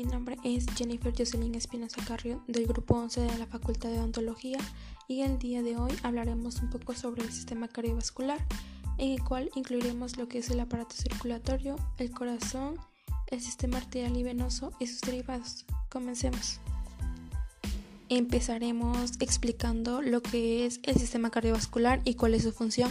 mi nombre es Jennifer Jocelyn Espinosa Carrión del grupo 11 de la Facultad de Odontología y el día de hoy hablaremos un poco sobre el sistema cardiovascular, en el cual incluiremos lo que es el aparato circulatorio, el corazón, el sistema arterial y venoso y sus derivados. Comencemos. Empezaremos explicando lo que es el sistema cardiovascular y cuál es su función.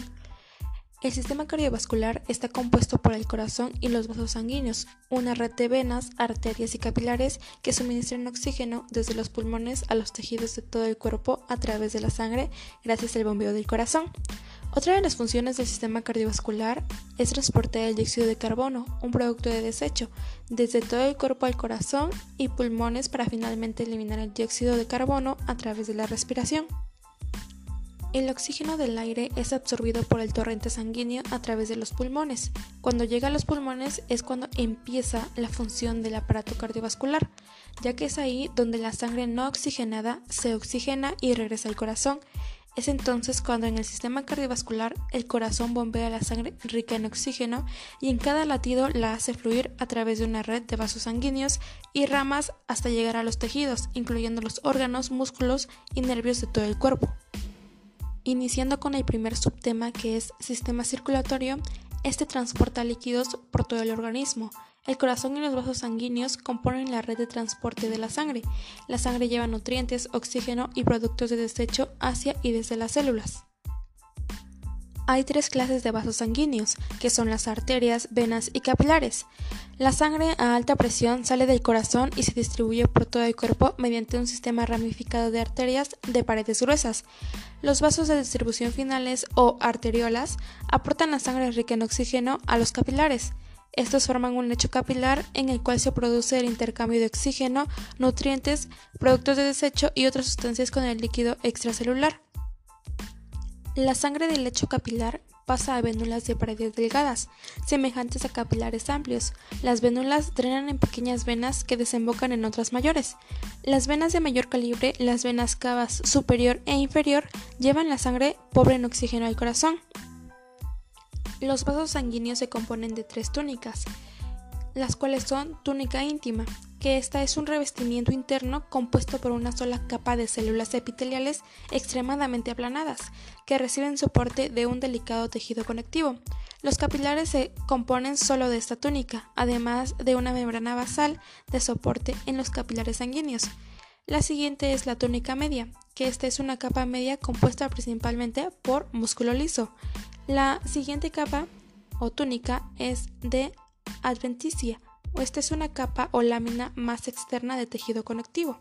El sistema cardiovascular está compuesto por el corazón y los vasos sanguíneos, una red de venas, arterias y capilares que suministran oxígeno desde los pulmones a los tejidos de todo el cuerpo a través de la sangre gracias al bombeo del corazón. Otra de las funciones del sistema cardiovascular es transportar el dióxido de carbono, un producto de desecho, desde todo el cuerpo al corazón y pulmones para finalmente eliminar el dióxido de carbono a través de la respiración. El oxígeno del aire es absorbido por el torrente sanguíneo a través de los pulmones. Cuando llega a los pulmones es cuando empieza la función del aparato cardiovascular, ya que es ahí donde la sangre no oxigenada se oxigena y regresa al corazón. Es entonces cuando en el sistema cardiovascular el corazón bombea la sangre rica en oxígeno y en cada latido la hace fluir a través de una red de vasos sanguíneos y ramas hasta llegar a los tejidos, incluyendo los órganos, músculos y nervios de todo el cuerpo. Iniciando con el primer subtema que es sistema circulatorio, este transporta líquidos por todo el organismo. El corazón y los vasos sanguíneos componen la red de transporte de la sangre. La sangre lleva nutrientes, oxígeno y productos de desecho hacia y desde las células. Hay tres clases de vasos sanguíneos, que son las arterias, venas y capilares. La sangre a alta presión sale del corazón y se distribuye por todo el cuerpo mediante un sistema ramificado de arterias de paredes gruesas. Los vasos de distribución finales o arteriolas aportan la sangre rica en oxígeno a los capilares. Estos forman un lecho capilar en el cual se produce el intercambio de oxígeno, nutrientes, productos de desecho y otras sustancias con el líquido extracelular. La sangre del lecho capilar pasa a vénulas de paredes delgadas, semejantes a capilares amplios. Las vénulas drenan en pequeñas venas que desembocan en otras mayores. Las venas de mayor calibre, las venas cavas superior e inferior, llevan la sangre pobre en oxígeno al corazón. Los vasos sanguíneos se componen de tres túnicas, las cuales son túnica íntima, que esta es un revestimiento interno compuesto por una sola capa de células epiteliales extremadamente aplanadas, que reciben soporte de un delicado tejido conectivo. Los capilares se componen solo de esta túnica, además de una membrana basal de soporte en los capilares sanguíneos. La siguiente es la túnica media, que esta es una capa media compuesta principalmente por músculo liso. La siguiente capa o túnica es de adventicia, esta es una capa o lámina más externa de tejido conectivo.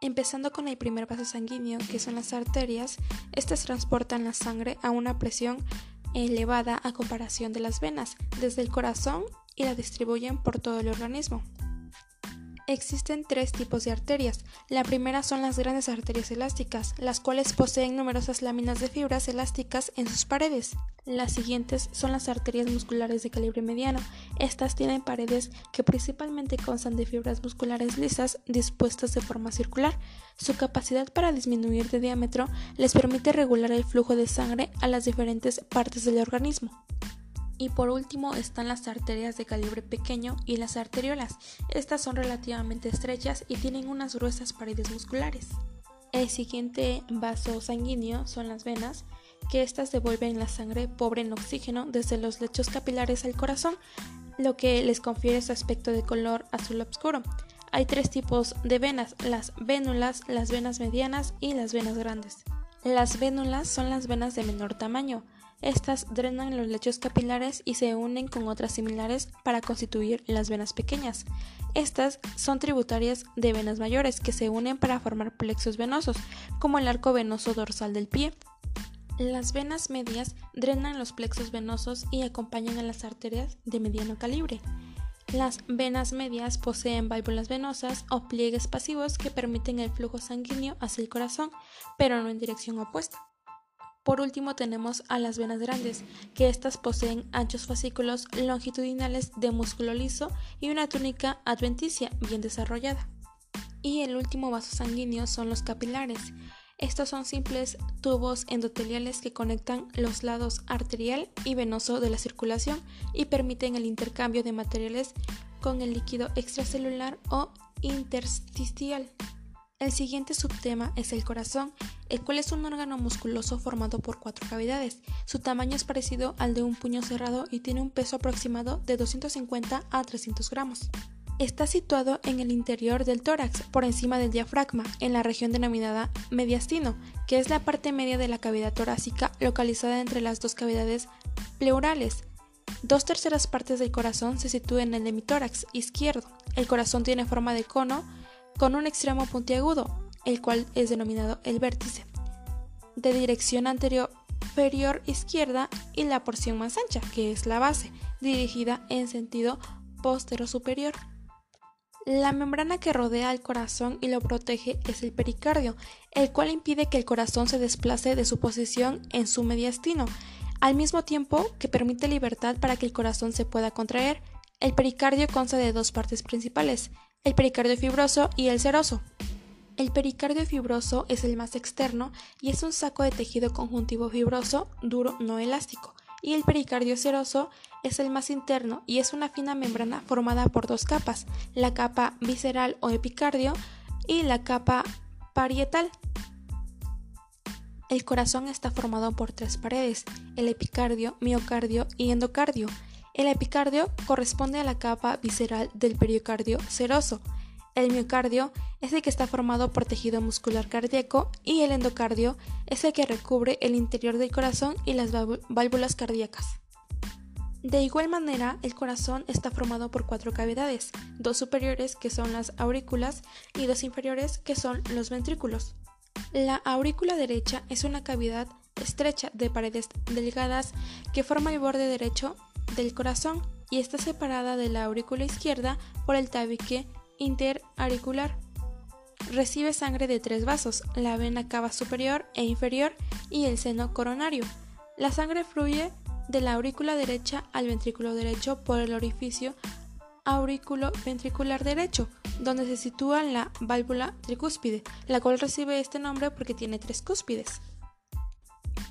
Empezando con el primer vaso sanguíneo, que son las arterias, estas transportan la sangre a una presión elevada a comparación de las venas, desde el corazón y la distribuyen por todo el organismo. Existen tres tipos de arterias. La primera son las grandes arterias elásticas, las cuales poseen numerosas láminas de fibras elásticas en sus paredes. Las siguientes son las arterias musculares de calibre mediano. Estas tienen paredes que principalmente constan de fibras musculares lisas dispuestas de forma circular. Su capacidad para disminuir de diámetro les permite regular el flujo de sangre a las diferentes partes del organismo. Y por último están las arterias de calibre pequeño y las arteriolas. Estas son relativamente estrechas y tienen unas gruesas paredes musculares. El siguiente vaso sanguíneo son las venas, que estas devuelven la sangre pobre en oxígeno desde los lechos capilares al corazón, lo que les confiere su aspecto de color azul oscuro. Hay tres tipos de venas, las vénulas, las venas medianas y las venas grandes. Las vénulas son las venas de menor tamaño, estas drenan los lechos capilares y se unen con otras similares para constituir las venas pequeñas. Estas son tributarias de venas mayores que se unen para formar plexos venosos, como el arco venoso dorsal del pie. Las venas medias drenan los plexos venosos y acompañan a las arterias de mediano calibre. Las venas medias poseen válvulas venosas o pliegues pasivos que permiten el flujo sanguíneo hacia el corazón, pero no en dirección opuesta. Por último tenemos a las venas grandes, que estas poseen anchos fascículos longitudinales de músculo liso y una túnica adventicia bien desarrollada. Y el último vaso sanguíneo son los capilares. Estos son simples tubos endoteliales que conectan los lados arterial y venoso de la circulación y permiten el intercambio de materiales con el líquido extracelular o intersticial. El siguiente subtema es el corazón, el cual es un órgano musculoso formado por cuatro cavidades. Su tamaño es parecido al de un puño cerrado y tiene un peso aproximado de 250 a 300 gramos. Está situado en el interior del tórax, por encima del diafragma, en la región denominada mediastino, que es la parte media de la cavidad torácica localizada entre las dos cavidades pleurales. Dos terceras partes del corazón se sitúan en el hemitórax izquierdo. El corazón tiene forma de cono con un extremo puntiagudo, el cual es denominado el vértice, de dirección anterior inferior izquierda y la porción más ancha, que es la base, dirigida en sentido postero superior. La membrana que rodea al corazón y lo protege es el pericardio, el cual impide que el corazón se desplace de su posición en su mediastino, al mismo tiempo que permite libertad para que el corazón se pueda contraer. El pericardio consta de dos partes principales, el pericardio fibroso y el seroso. El pericardio fibroso es el más externo y es un saco de tejido conjuntivo fibroso, duro, no elástico y el pericardio seroso es el más interno y es una fina membrana formada por dos capas, la capa visceral o epicardio y la capa parietal. El corazón está formado por tres paredes, el epicardio, miocardio y endocardio. El epicardio corresponde a la capa visceral del pericardio seroso. El miocardio es el que está formado por tejido muscular cardíaco y el endocardio es el que recubre el interior del corazón y las válvulas cardíacas. De igual manera, el corazón está formado por cuatro cavidades, dos superiores que son las aurículas y dos inferiores que son los ventrículos. La aurícula derecha es una cavidad estrecha de paredes delgadas que forma el borde derecho del corazón y está separada de la aurícula izquierda por el tabique interauricular. Recibe sangre de tres vasos, la vena cava superior e inferior y el seno coronario. La sangre fluye de la aurícula derecha al ventrículo derecho por el orificio aurículo ventricular derecho, donde se sitúa la válvula tricúspide, la cual recibe este nombre porque tiene tres cúspides.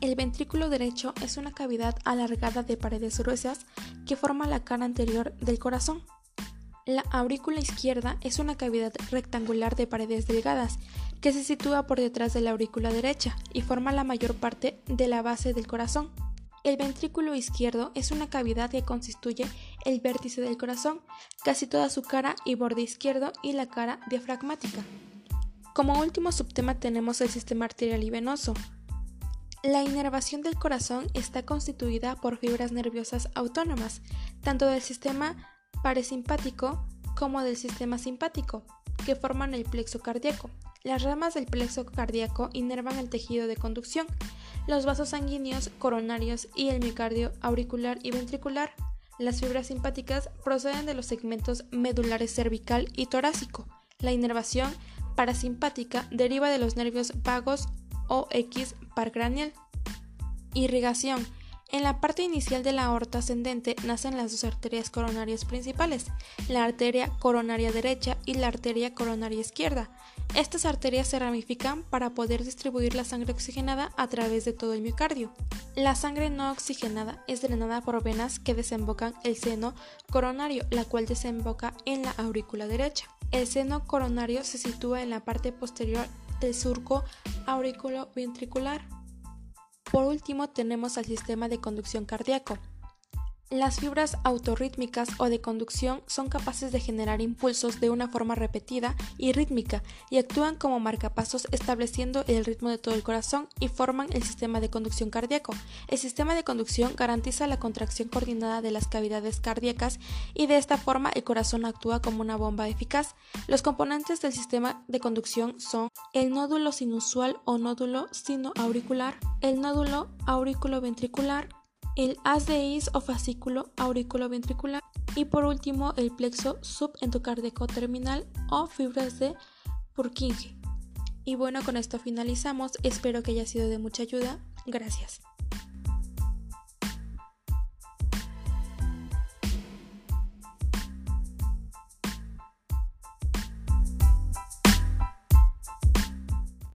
El ventrículo derecho es una cavidad alargada de paredes gruesas que forma la cara anterior del corazón. La aurícula izquierda es una cavidad rectangular de paredes delgadas que se sitúa por detrás de la aurícula derecha y forma la mayor parte de la base del corazón. El ventrículo izquierdo es una cavidad que constituye el vértice del corazón, casi toda su cara y borde izquierdo y la cara diafragmática. Como último subtema tenemos el sistema arterial y venoso. La inervación del corazón está constituida por fibras nerviosas autónomas, tanto del sistema parasimpático como del sistema simpático, que forman el plexo cardíaco. Las ramas del plexo cardíaco inervan el tejido de conducción, los vasos sanguíneos coronarios y el miocardio auricular y ventricular. Las fibras simpáticas proceden de los segmentos medulares cervical y torácico. La inervación parasimpática deriva de los nervios vagos o X parcranial. Irrigación en la parte inicial de la aorta ascendente nacen las dos arterias coronarias principales, la arteria coronaria derecha y la arteria coronaria izquierda. Estas arterias se ramifican para poder distribuir la sangre oxigenada a través de todo el miocardio. La sangre no oxigenada es drenada por venas que desembocan el seno coronario, la cual desemboca en la aurícula derecha. El seno coronario se sitúa en la parte posterior del surco auriculoventricular. Por último tenemos al sistema de conducción cardíaco. Las fibras autorrítmicas o de conducción son capaces de generar impulsos de una forma repetida y rítmica y actúan como marcapasos estableciendo el ritmo de todo el corazón y forman el sistema de conducción cardíaco. El sistema de conducción garantiza la contracción coordinada de las cavidades cardíacas y de esta forma el corazón actúa como una bomba eficaz. Los componentes del sistema de conducción son el nódulo sinusual o nódulo sinoauricular, el nódulo auriculoventricular, el haz de o fascículo auriculoventricular y por último el plexo subendocardíaco terminal o fibras de Purkinje. Y bueno, con esto finalizamos. Espero que haya sido de mucha ayuda. Gracias.